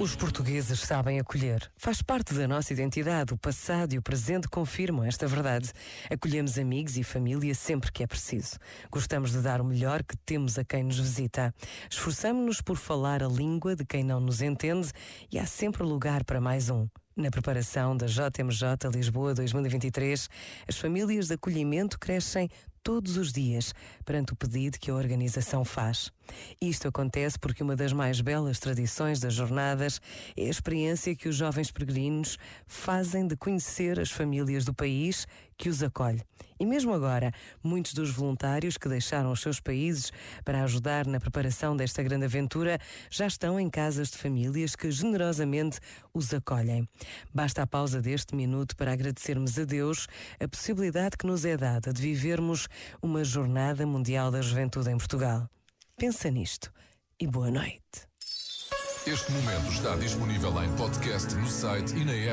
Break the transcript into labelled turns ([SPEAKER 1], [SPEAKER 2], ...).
[SPEAKER 1] Os portugueses sabem acolher. Faz parte da nossa identidade. O passado e o presente confirmam esta verdade. Acolhemos amigos e família sempre que é preciso. Gostamos de dar o melhor que temos a quem nos visita. Esforçamos-nos por falar a língua de quem não nos entende e há sempre lugar para mais um. Na preparação da JMJ Lisboa 2023, as famílias de acolhimento crescem todos os dias perante o pedido que a organização faz. Isto acontece porque uma das mais belas tradições das jornadas é a experiência que os jovens peregrinos fazem de conhecer as famílias do país que os acolhe. E mesmo agora, muitos dos voluntários que deixaram os seus países para ajudar na preparação desta grande aventura já estão em casas de famílias que generosamente os acolhem. Basta a pausa deste minuto para agradecermos a Deus a possibilidade que nos é dada de vivermos uma Jornada Mundial da Juventude em Portugal. Pensa nisto e boa noite.
[SPEAKER 2] Este momento está disponível em podcast no site e na app.